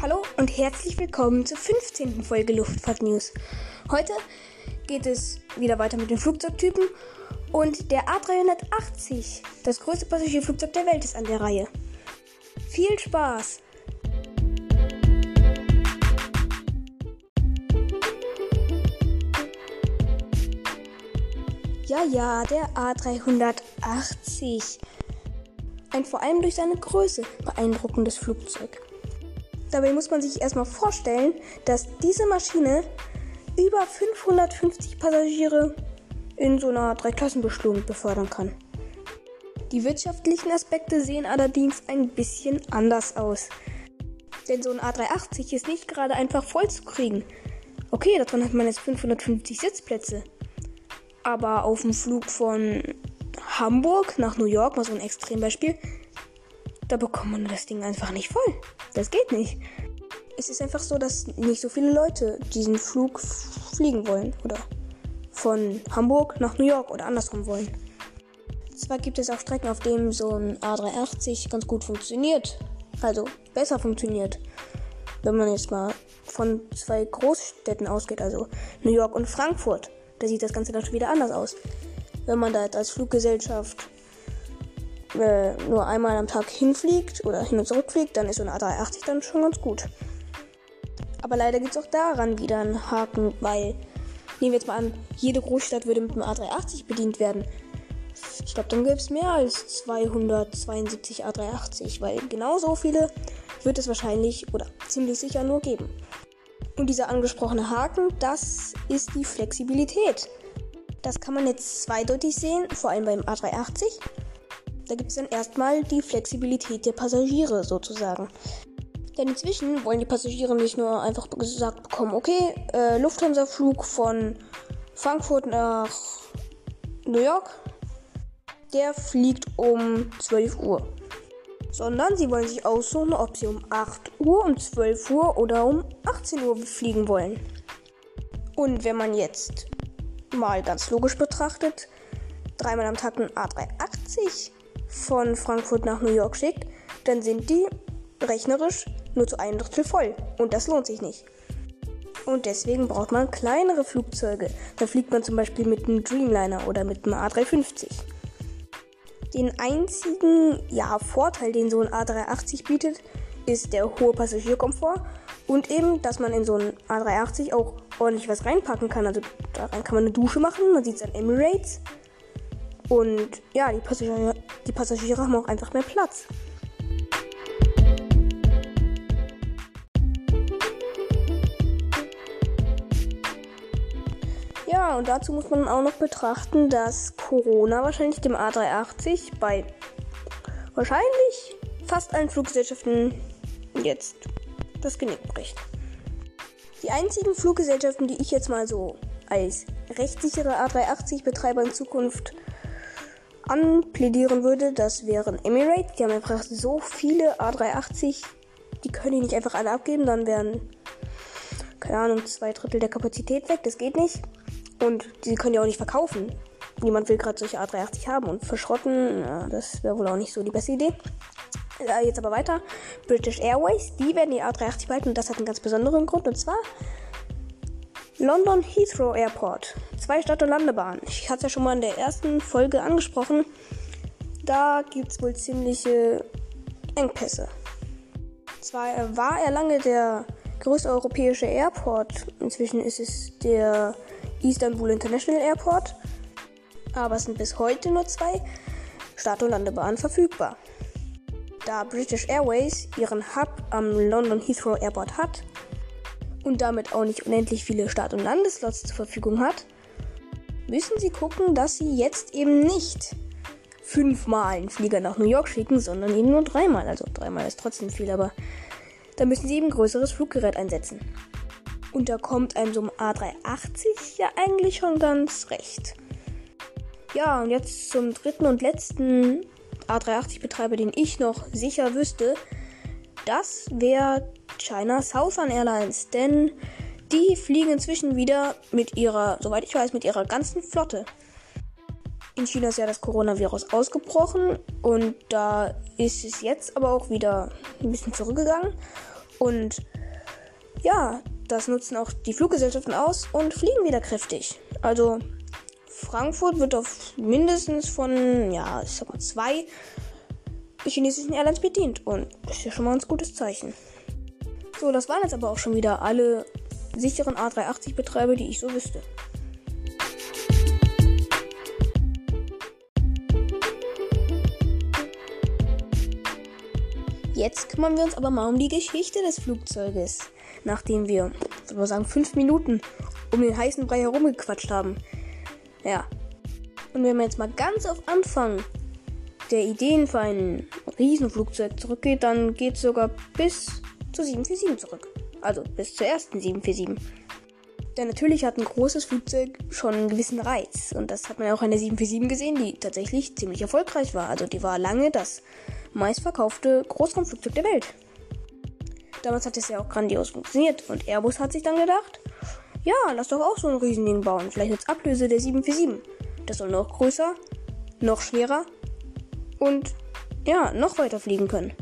Hallo und herzlich willkommen zur 15. Folge Luftfahrt News. Heute geht es wieder weiter mit den Flugzeugtypen und der A380, das größte Passagierflugzeug der Welt, ist an der Reihe. Viel Spaß! Ja, ja, der A380. Ein vor allem durch seine Größe beeindruckendes Flugzeug. Dabei muss man sich erstmal vorstellen, dass diese Maschine über 550 Passagiere in so einer Dreiklassenbestuhlung befördern kann. Die wirtschaftlichen Aspekte sehen allerdings ein bisschen anders aus. Denn so ein A380 ist nicht gerade einfach voll zu kriegen. Okay, daran hat man jetzt 550 Sitzplätze. Aber auf dem Flug von Hamburg nach New York, mal so ein Extrembeispiel, da bekommt man das Ding einfach nicht voll. Das geht nicht. Es ist einfach so, dass nicht so viele Leute diesen Flug fliegen wollen oder von Hamburg nach New York oder andersrum wollen. Zwar gibt es auch Strecken, auf denen so ein A380 ganz gut funktioniert, also besser funktioniert. Wenn man jetzt mal von zwei Großstädten ausgeht, also New York und Frankfurt, da sieht das Ganze dann schon wieder anders aus. Wenn man da jetzt als Fluggesellschaft äh, nur einmal am Tag hinfliegt oder hin und zurück fliegt, dann ist so ein A380 dann schon ganz gut. Aber leider gibt es auch daran wieder einen Haken, weil, nehmen wir jetzt mal an, jede Großstadt würde mit einem A380 bedient werden. Ich glaube, dann gäbe es mehr als 272 A380, weil genau so viele wird es wahrscheinlich oder ziemlich sicher nur geben. Und dieser angesprochene Haken, das ist die Flexibilität. Das kann man jetzt zweideutig sehen, vor allem beim A380. Da gibt es dann erstmal die Flexibilität der Passagiere sozusagen. Denn inzwischen wollen die Passagiere nicht nur einfach gesagt bekommen, okay, äh, Lufthansa-Flug von Frankfurt nach New York, der fliegt um 12 Uhr. Sondern sie wollen sich aussuchen, ob sie um 8 Uhr, um 12 Uhr oder um 18 Uhr fliegen wollen. Und wenn man jetzt mal ganz logisch betrachtet, dreimal am Tag ein A380 von Frankfurt nach New York schickt, dann sind die rechnerisch nur zu einem Drittel voll. Und das lohnt sich nicht. Und deswegen braucht man kleinere Flugzeuge. Da fliegt man zum Beispiel mit einem Dreamliner oder mit einem A350. Den einzigen ja, Vorteil, den so ein A380 bietet, ist der hohe Passagierkomfort und eben, dass man in so ein A380 auch ordentlich was reinpacken kann. Also da rein kann man eine Dusche machen, man sieht es an Emirates. Und ja, die Passagiere, die Passagiere haben auch einfach mehr Platz. Ja, und dazu muss man auch noch betrachten, dass Corona wahrscheinlich dem A380 bei wahrscheinlich fast allen Fluggesellschaften jetzt das Genick bricht. Die einzigen Fluggesellschaften, die ich jetzt mal so als rechtssichere A380-Betreiber in Zukunft anplädieren würde, das wären Emirates. Die haben einfach so viele A380, die können die nicht einfach alle abgeben, dann wären, keine Ahnung, zwei Drittel der Kapazität weg. Das geht nicht. Und die können die auch nicht verkaufen. Niemand will gerade solche A380 haben und verschrotten, ja, das wäre wohl auch nicht so die beste Idee. Jetzt aber weiter. British Airways, die werden die A380 behalten und das hat einen ganz besonderen Grund. Und zwar London Heathrow Airport. Zwei Start- und Landebahnen. Ich hatte es ja schon mal in der ersten Folge angesprochen. Da gibt es wohl ziemliche Engpässe. Zwar war er lange der größte europäische Airport. Inzwischen ist es der Istanbul International Airport. Aber es sind bis heute nur zwei Start- und Landebahnen verfügbar. Da British Airways ihren Hub am London Heathrow Airport hat, und damit auch nicht unendlich viele Start- und Landeslots zur Verfügung hat, müssen sie gucken, dass sie jetzt eben nicht fünfmal einen Flieger nach New York schicken, sondern eben nur dreimal. Also dreimal ist trotzdem viel, aber da müssen sie eben größeres Fluggerät einsetzen. Und da kommt einem so ein A380 ja eigentlich schon ganz recht. Ja, und jetzt zum dritten und letzten A380-Betreiber, den ich noch sicher wüsste. Das wäre China Southern Airlines, denn die fliegen inzwischen wieder mit ihrer, soweit ich weiß, mit ihrer ganzen Flotte. In China ist ja das Coronavirus ausgebrochen und da ist es jetzt aber auch wieder ein bisschen zurückgegangen. Und ja, das nutzen auch die Fluggesellschaften aus und fliegen wieder kräftig. Also Frankfurt wird auf mindestens von, ja, ich sag mal, zwei chinesischen Airlines bedient. Und das ist ja schon mal ein gutes Zeichen. So, das waren jetzt aber auch schon wieder alle sicheren A380-Betreiber, die ich so wüsste. Jetzt kümmern wir uns aber mal um die Geschichte des Flugzeuges, nachdem wir, soll sagen, fünf Minuten um den heißen Brei herumgequatscht haben. Ja. Und wenn man jetzt mal ganz auf Anfang der Ideen für ein Riesenflugzeug zurückgeht, dann geht es sogar bis zur 747 zurück. Also bis zur ersten 747. Denn natürlich hat ein großes Flugzeug schon einen gewissen Reiz. Und das hat man ja auch an der 747 gesehen, die tatsächlich ziemlich erfolgreich war. Also die war lange das meistverkaufte Großraumflugzeug der Welt. Damals hat es ja auch grandios funktioniert und Airbus hat sich dann gedacht, ja, lass doch auch so ein Riesending bauen, vielleicht als Ablöse der 747. Das soll noch größer, noch schwerer und ja, noch weiter fliegen können.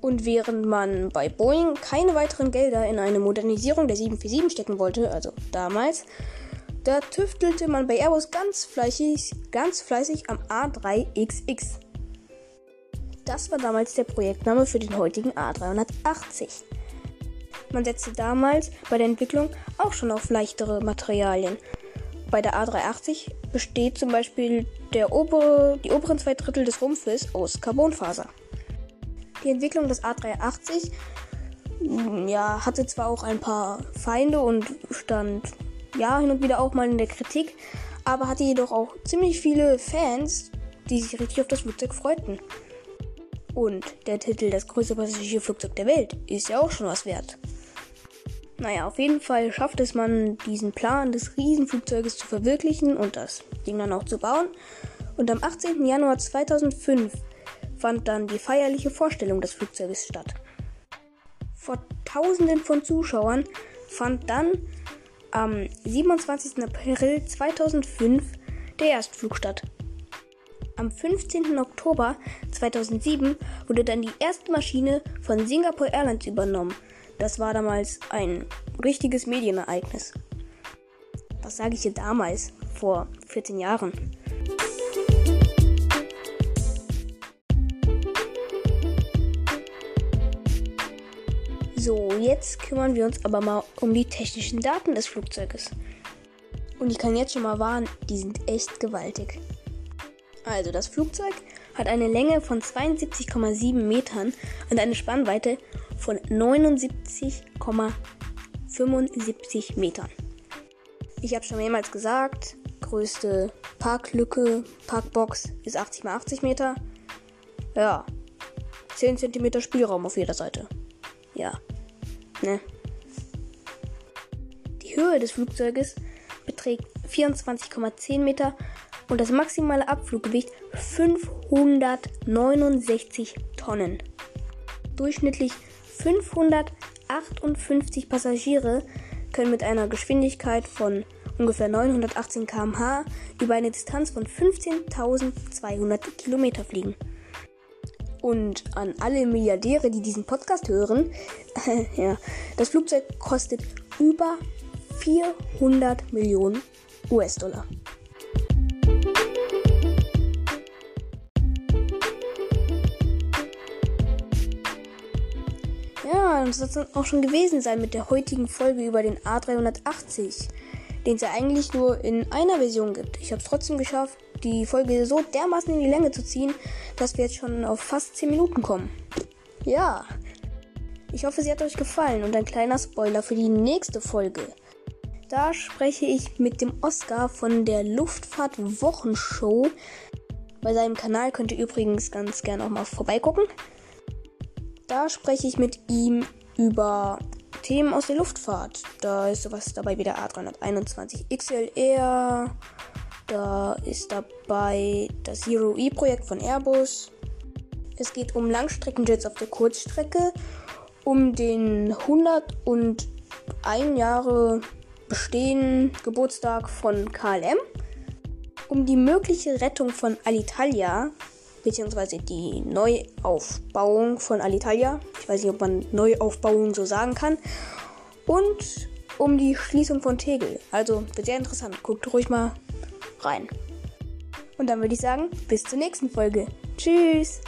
Und während man bei Boeing keine weiteren Gelder in eine Modernisierung der 747 stecken wollte, also damals, da tüftelte man bei Airbus ganz fleißig, ganz fleißig am A3XX. Das war damals der Projektname für den heutigen A380. Man setzte damals bei der Entwicklung auch schon auf leichtere Materialien. Bei der A380 besteht zum Beispiel der obere, die oberen zwei Drittel des Rumpfes aus Carbonfaser. Die Entwicklung des A380 mm, ja, hatte zwar auch ein paar Feinde und stand ja hin und wieder auch mal in der Kritik, aber hatte jedoch auch ziemlich viele Fans, die sich richtig auf das Flugzeug freuten. Und der Titel Das größte Passagierflugzeug der Welt ist ja auch schon was wert. Naja, auf jeden Fall schafft es man, diesen Plan des Riesenflugzeuges zu verwirklichen und das Ding dann auch zu bauen. Und am 18. Januar 2005 fand dann die feierliche Vorstellung des Flugzeuges statt. Vor Tausenden von Zuschauern fand dann am 27. April 2005 der Erstflug statt. Am 15. Oktober 2007 wurde dann die erste Maschine von Singapore Airlines übernommen. Das war damals ein richtiges Medienereignis. Was sage ich hier damals, vor 14 Jahren? So, jetzt kümmern wir uns aber mal um die technischen Daten des Flugzeuges. Und ich kann jetzt schon mal warnen, die sind echt gewaltig. Also das Flugzeug hat eine Länge von 72,7 Metern und eine Spannweite von 79,75 Metern. Ich habe schon mehrmals gesagt, größte Parklücke, Parkbox ist 80 x 80 Meter. Ja, 10 cm Spielraum auf jeder Seite. Ja, ne? Die Höhe des Flugzeuges beträgt 24,10 Meter und das maximale Abfluggewicht 569 Tonnen. Durchschnittlich 558 Passagiere können mit einer Geschwindigkeit von ungefähr 918 km/h über eine Distanz von 15.200 Kilometer fliegen. Und an alle Milliardäre, die diesen Podcast hören, ja, das Flugzeug kostet über 400 Millionen US-Dollar. Und das soll es auch schon gewesen sein mit der heutigen Folge über den A380, den es ja eigentlich nur in einer Version gibt. Ich habe es trotzdem geschafft, die Folge so dermaßen in die Länge zu ziehen, dass wir jetzt schon auf fast 10 Minuten kommen. Ja, ich hoffe, sie hat euch gefallen und ein kleiner Spoiler für die nächste Folge. Da spreche ich mit dem Oscar von der Luftfahrt-Wochenshow. Bei seinem Kanal könnt ihr übrigens ganz gerne auch mal vorbeigucken. Da spreche ich mit ihm über Themen aus der Luftfahrt. Da ist sowas dabei wie der A321 XLR. Da ist dabei das Zero E Projekt von Airbus. Es geht um Langstreckenjets auf der Kurzstrecke, um den 101 Jahre Bestehen Geburtstag von KLM, um die mögliche Rettung von Alitalia beziehungsweise die Neuaufbauung von Alitalia. Ich weiß nicht, ob man Neuaufbauung so sagen kann. Und um die Schließung von Tegel. Also wird sehr interessant. Guckt ruhig mal rein. Und dann würde ich sagen, bis zur nächsten Folge. Tschüss!